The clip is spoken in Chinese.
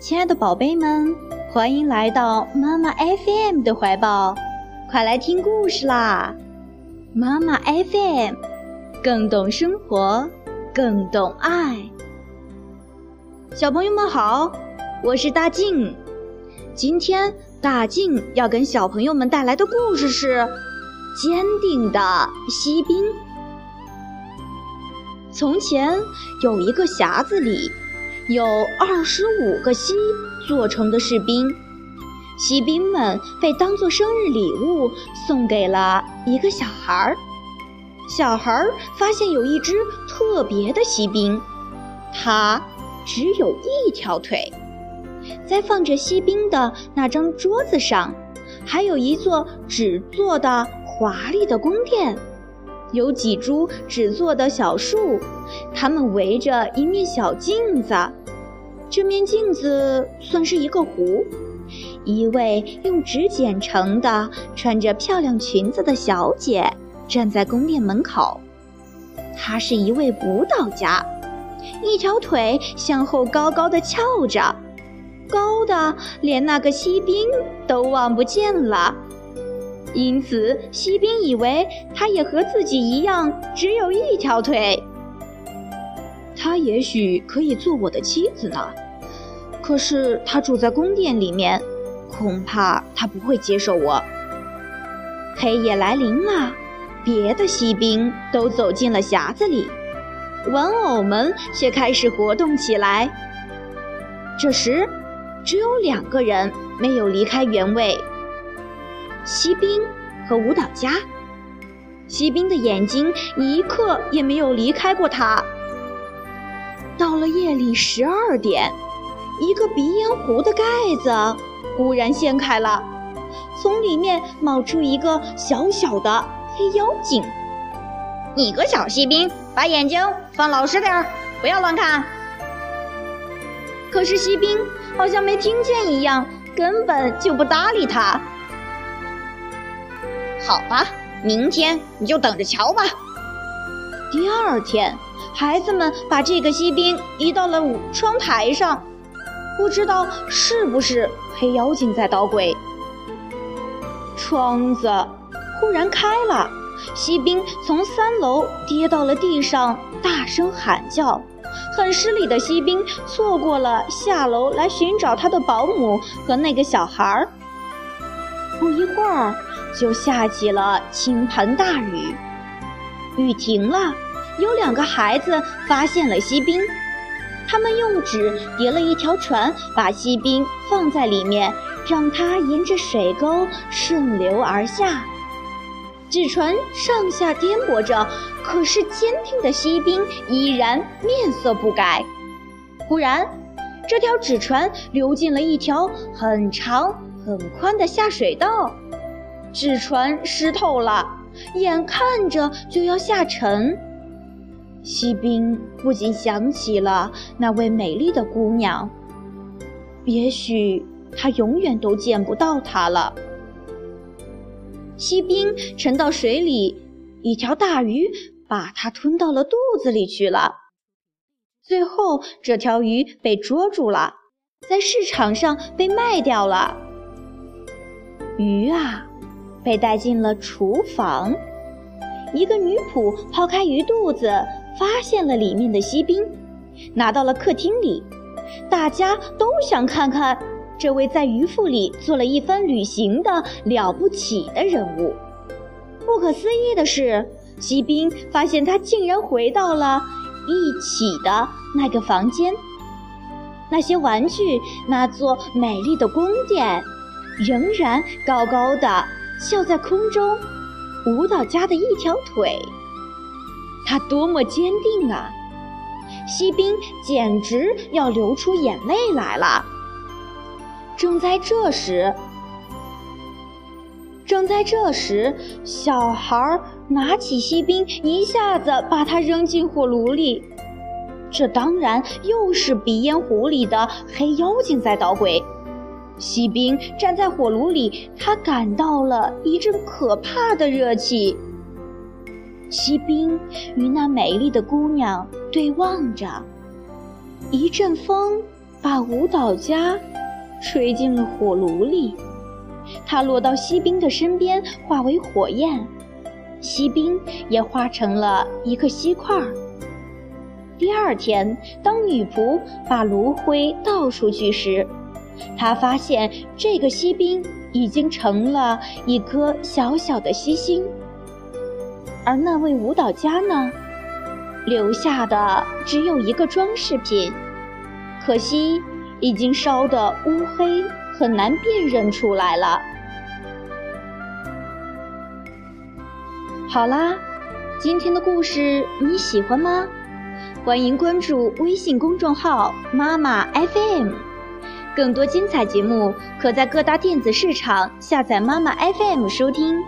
亲爱的宝贝们，欢迎来到妈妈 FM 的怀抱，快来听故事啦！妈妈 FM，更懂生活，更懂爱。小朋友们好，我是大静。今天大静要跟小朋友们带来的故事是《坚定的锡兵》。从前有一个匣子里。有二十五个锡做成的士兵，锡兵们被当作生日礼物送给了一个小孩儿。小孩儿发现有一只特别的锡兵，它只有一条腿。在放着锡兵的那张桌子上，还有一座纸做的华丽的宫殿，有几株纸做的小树，它们围着一面小镜子。这面镜子算是一个湖，一位用纸剪成的、穿着漂亮裙子的小姐站在宫殿门口。她是一位舞蹈家，一条腿向后高高的翘着，高的连那个锡兵都望不见了。因此，锡兵以为她也和自己一样只有一条腿。她也许可以做我的妻子呢，可是她住在宫殿里面，恐怕她不会接受我。黑夜来临了，别的锡兵都走进了匣子里，玩偶们却开始活动起来。这时，只有两个人没有离开原位：锡兵和舞蹈家。锡兵的眼睛一刻也没有离开过他。到了夜里十二点，一个鼻烟壶的盖子忽然掀开了，从里面冒出一个小小的黑妖精。你个小锡兵，把眼睛放老实点儿，不要乱看。可是锡兵好像没听见一样，根本就不搭理他。好吧，明天你就等着瞧吧。第二天。孩子们把这个锡兵移到了窗台上，不知道是不是黑妖精在捣鬼。窗子忽然开了，锡兵从三楼跌到了地上，大声喊叫。很失礼的锡兵错过了下楼来寻找他的保姆和那个小孩儿。不一会儿，就下起了倾盆大雨，雨停了。有两个孩子发现了锡兵，他们用纸叠了一条船，把锡兵放在里面，让它沿着水沟顺流而下。纸船上下颠簸着，可是坚定的锡兵依然面色不改。忽然，这条纸船流进了一条很长很宽的下水道，纸船湿透了，眼看着就要下沉。锡兵不禁想起了那位美丽的姑娘，也许他永远都见不到她了。锡兵沉到水里，一条大鱼把它吞到了肚子里去了。最后，这条鱼被捉住了，在市场上被卖掉了。鱼啊，被带进了厨房。一个女仆抛开鱼肚子。发现了里面的锡兵，拿到了客厅里。大家都想看看这位在鱼腹里做了一番旅行的了不起的人物。不可思议的是，锡兵发现他竟然回到了一起的那个房间。那些玩具，那座美丽的宫殿，仍然高高的笑在空中。舞蹈家的一条腿。他多么坚定啊！锡兵简直要流出眼泪来了。正在这时，正在这时，小孩拿起锡兵，一下子把它扔进火炉里。这当然又是鼻烟壶里的黑妖精在捣鬼。锡兵站在火炉里，他感到了一阵可怕的热气。锡兵与那美丽的姑娘对望着，一阵风把舞蹈家吹进了火炉里。他落到锡兵的身边，化为火焰，锡兵也化成了一个锡块。第二天，当女仆把炉灰倒出去时，他发现这个锡兵已经成了一颗小小的锡星，而那位舞蹈家呢，留下的只有一个装饰品，可惜已经烧得乌黑。很难辨认出来了。好啦，今天的故事你喜欢吗？欢迎关注微信公众号“妈妈 FM”，更多精彩节目可在各大电子市场下载“妈妈 FM” 收听。